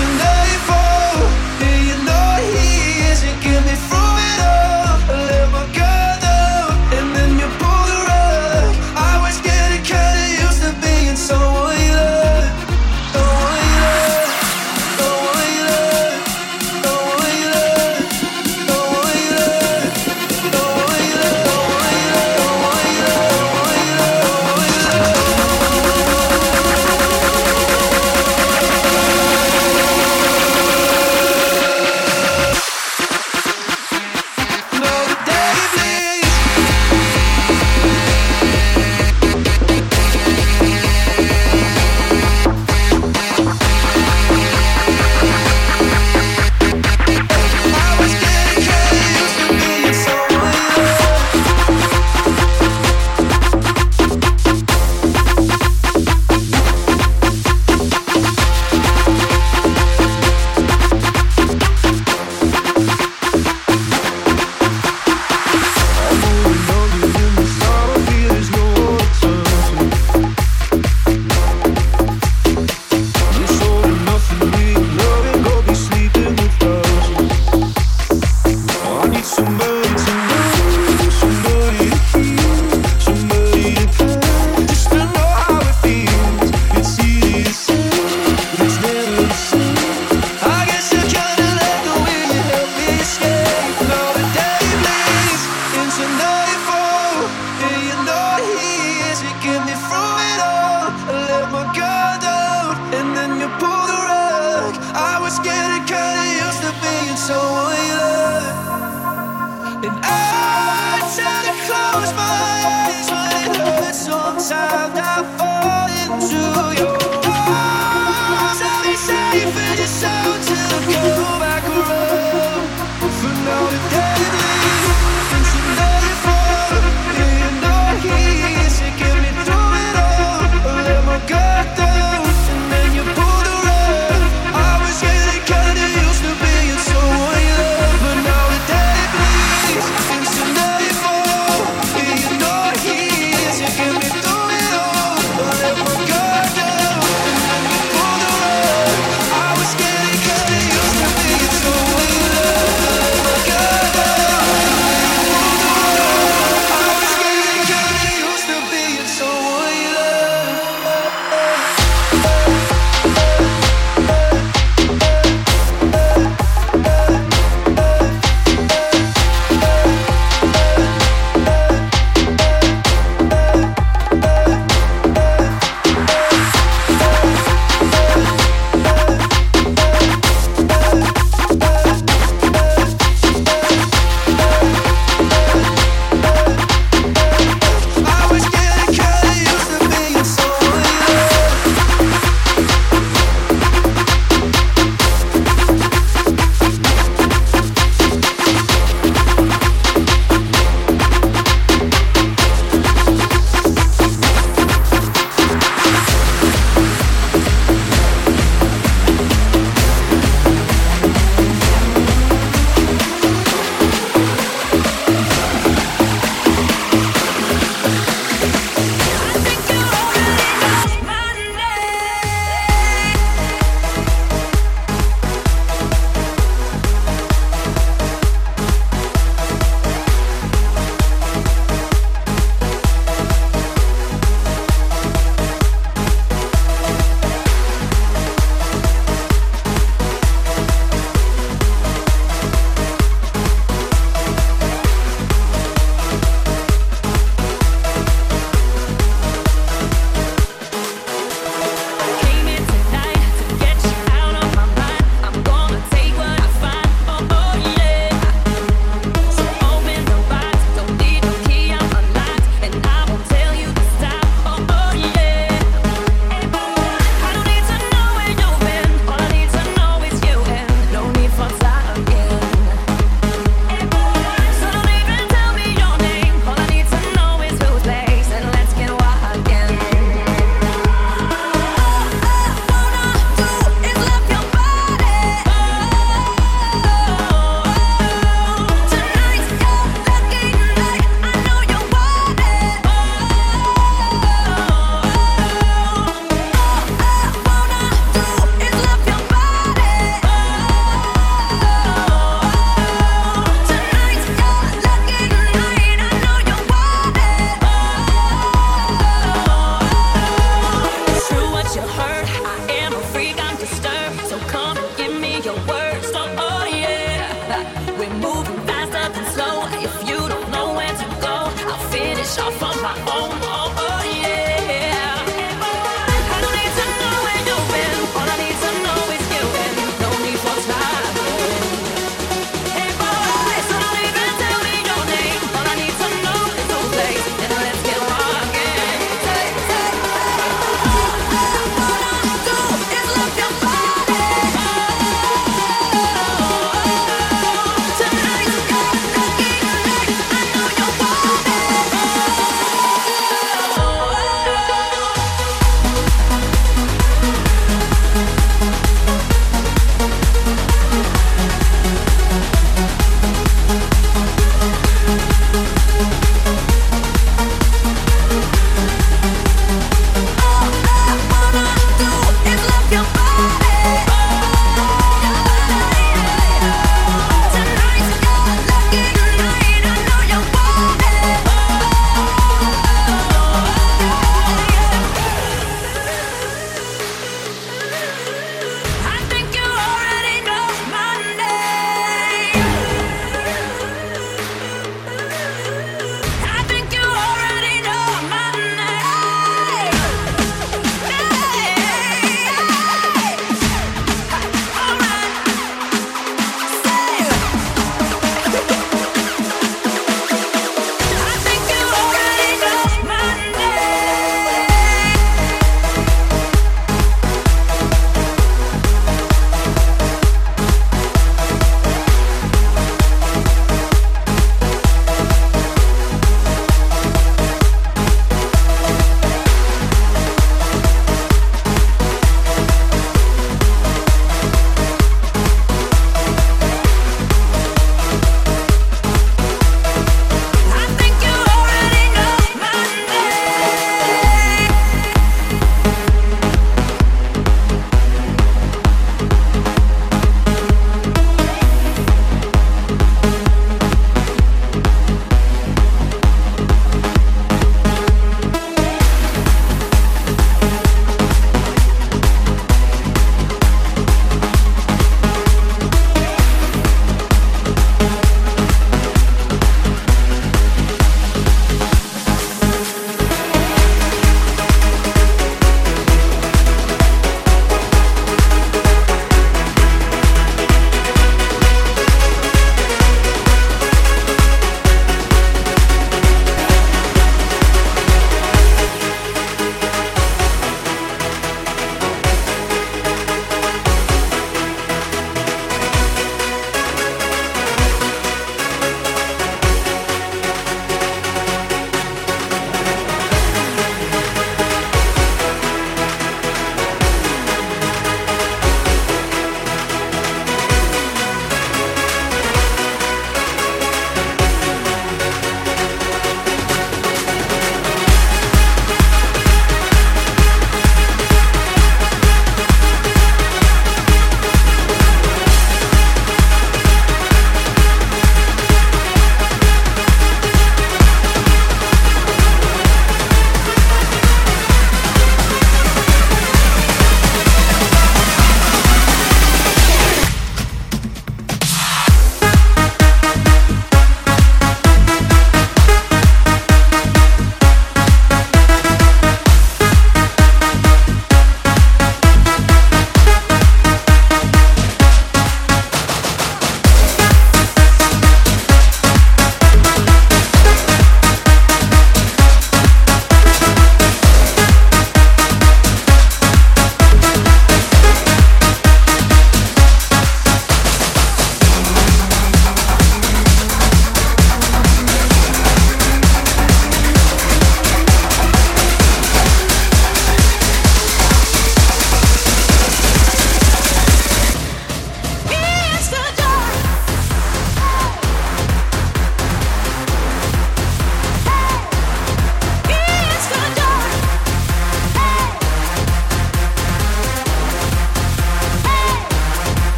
tonight for. Yeah, you know he is. You give me. Free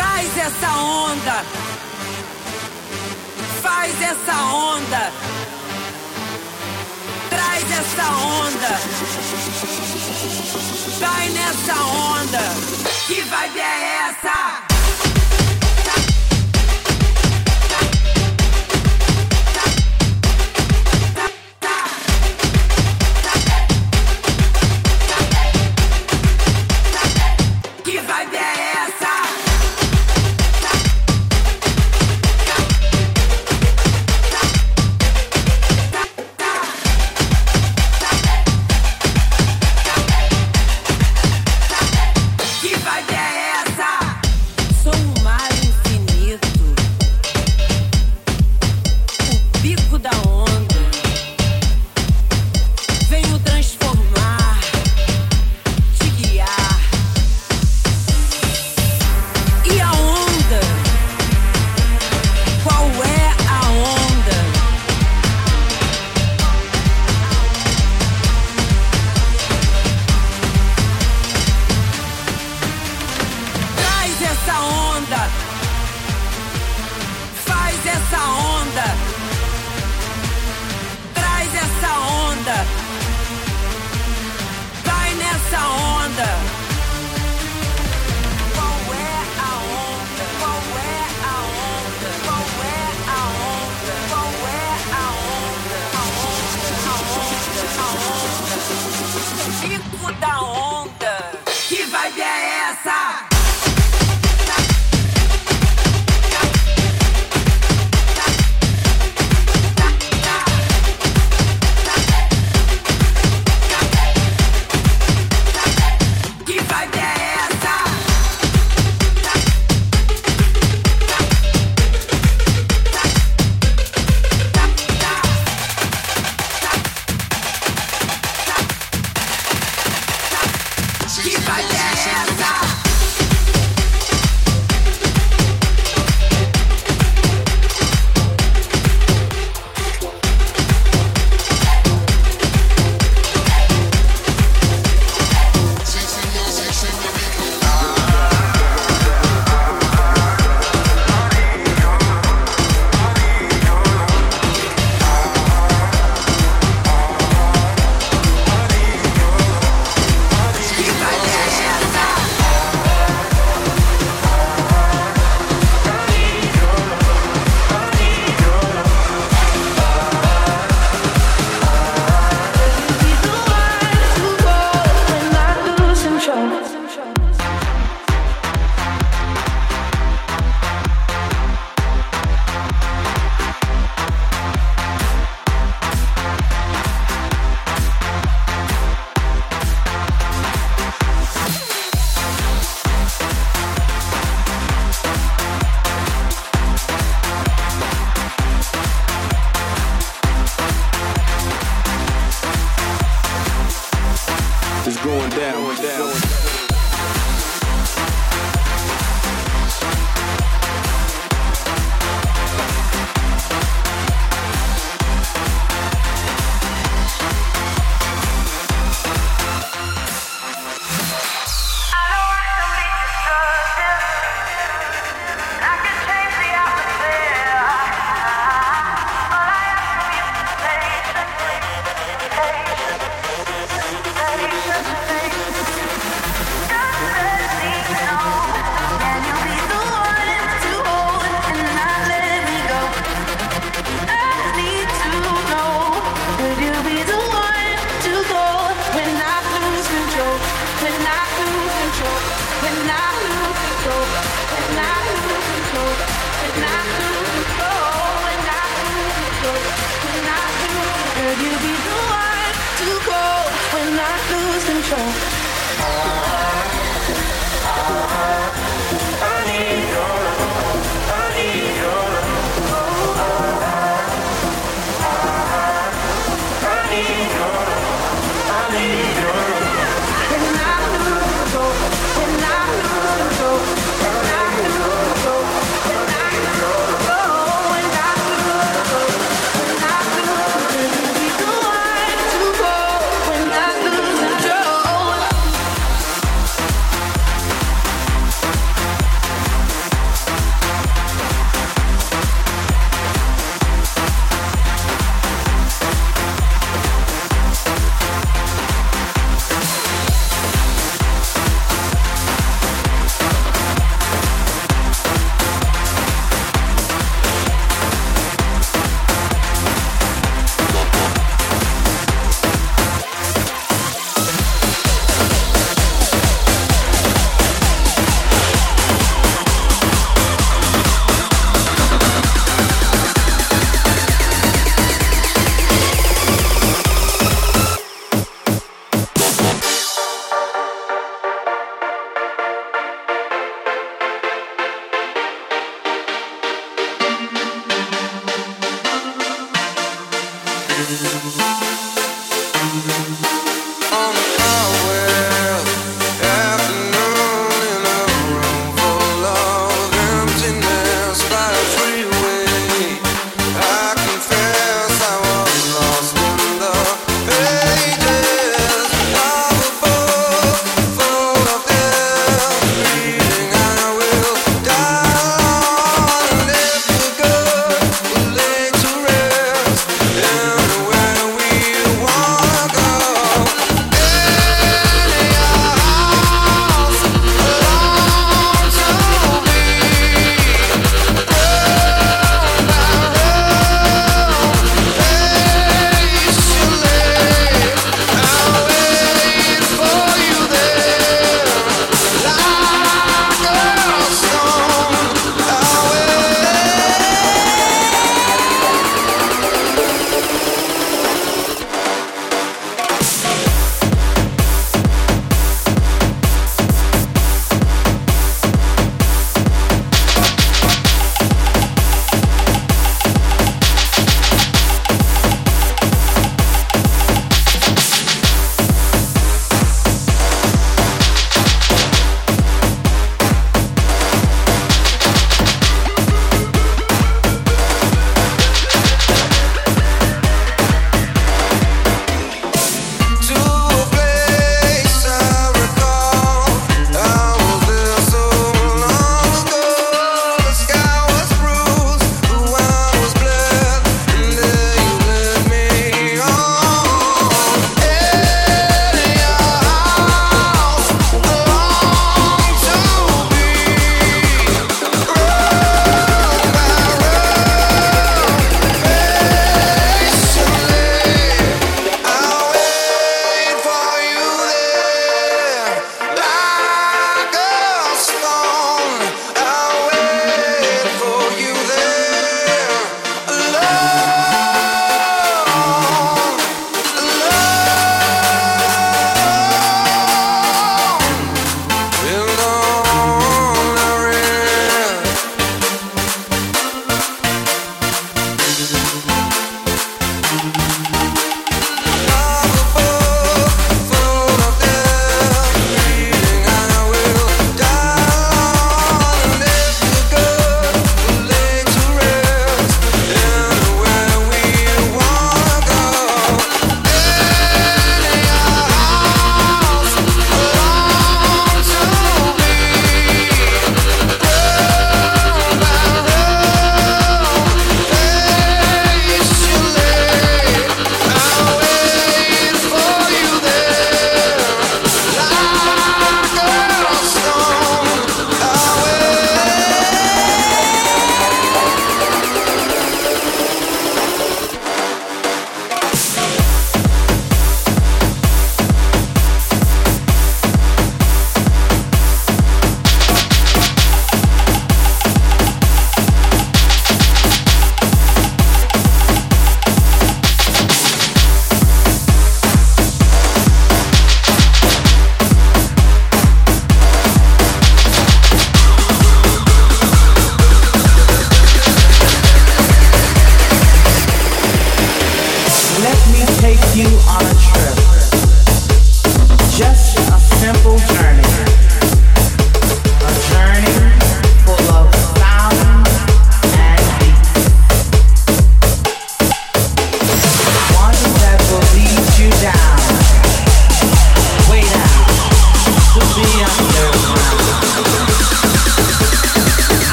Traz essa onda. Faz essa onda. Traz essa onda. Vai nessa onda. Que vibe é essa?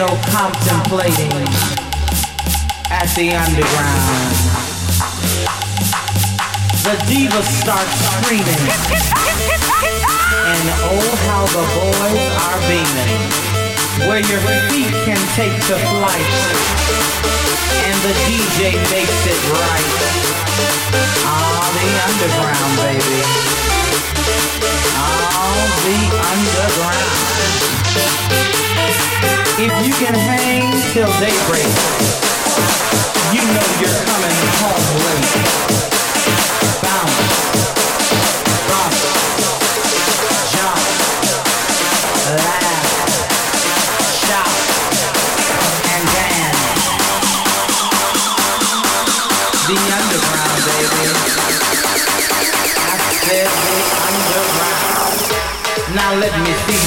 No contemplating at the underground. The diva starts screaming, and oh how the boys are beaming. Where your feet can take to flight, and the DJ makes it right. Ah, the underground, baby the underground. If you can hang till daybreak, you know you're coming home late. Bounce, rock, let me see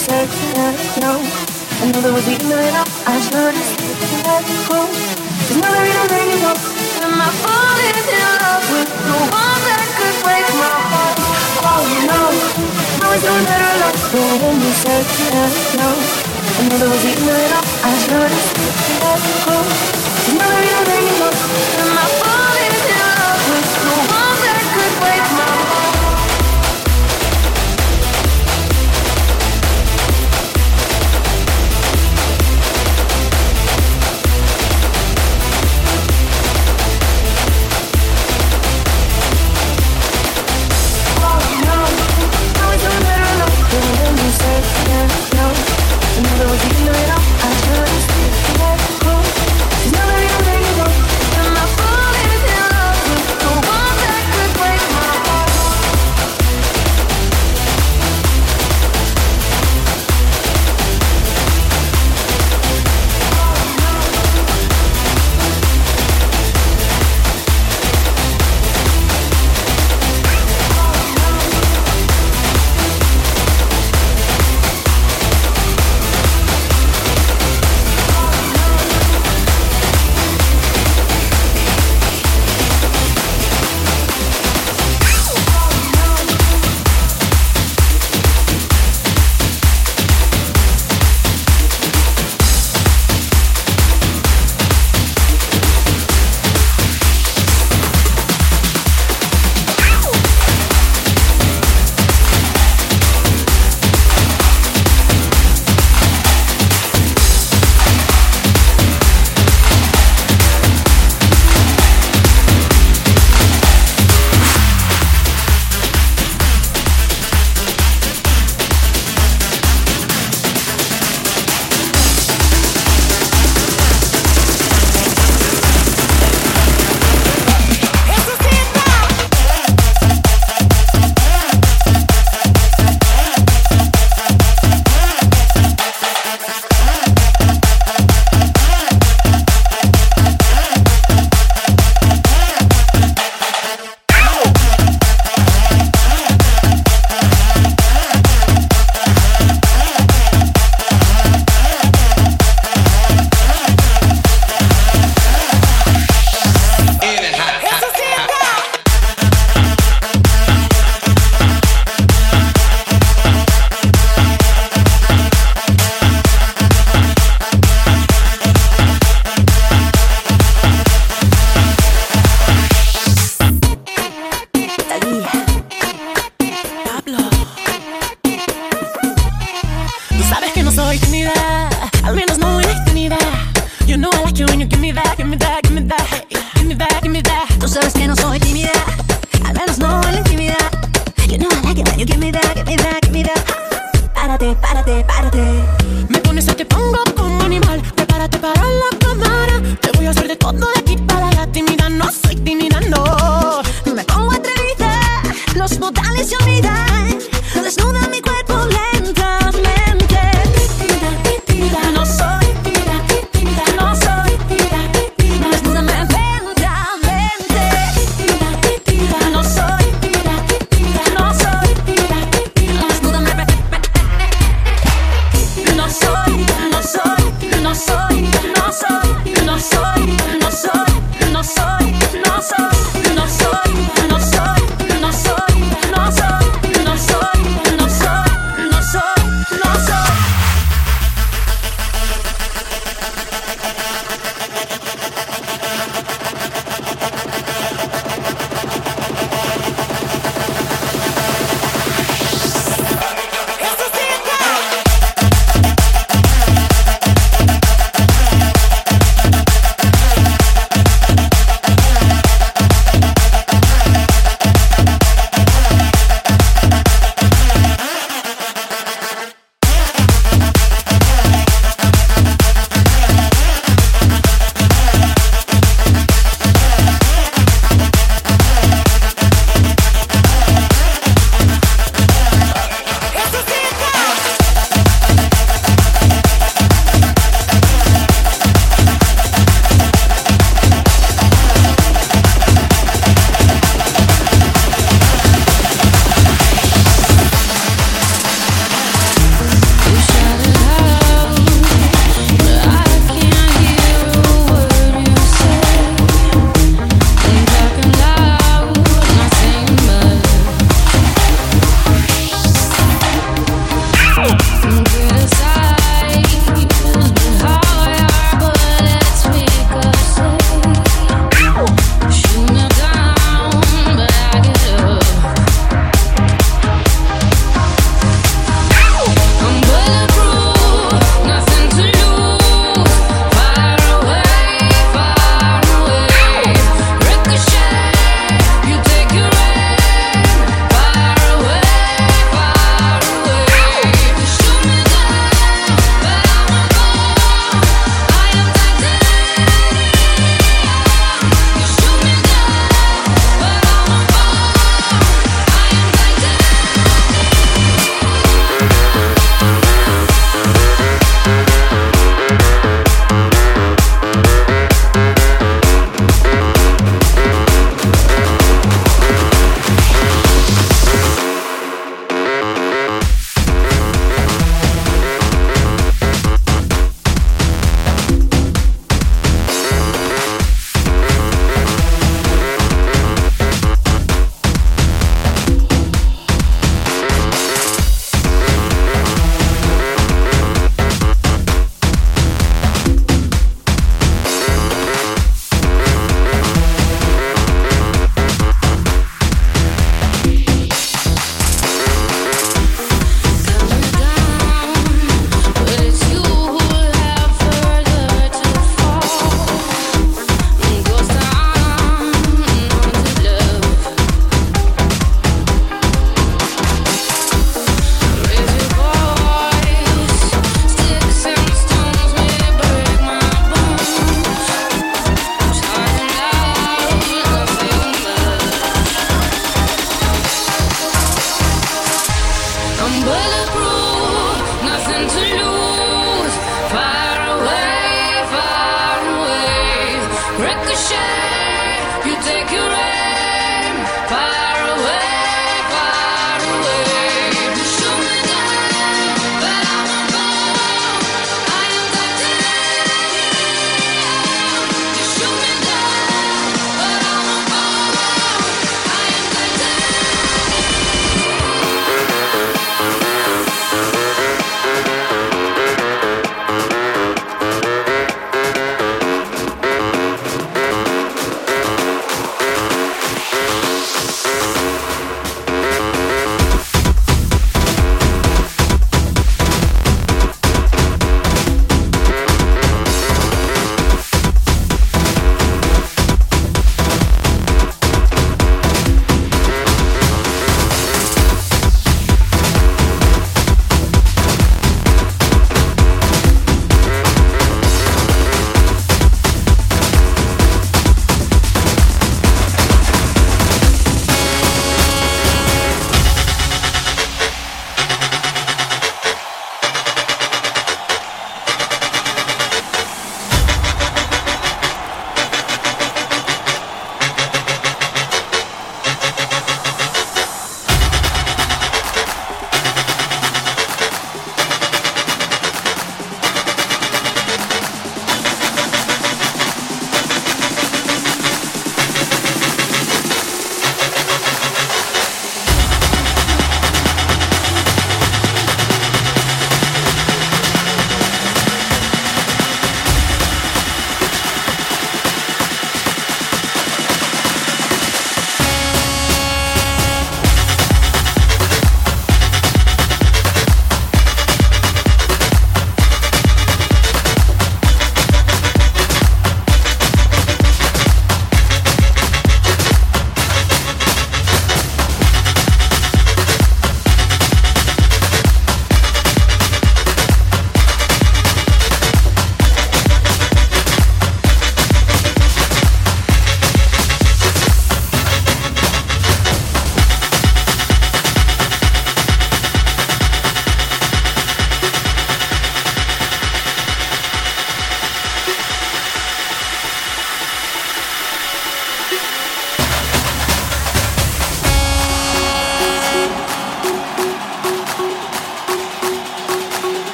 searching and no I know there was eating it up I should've stayed in that room There's no way to make And my phone is in love with the one that could break my heart Oh know, I was doing better luck When you searching and know. I know there was eating it up I should've stayed in that room There's no way to make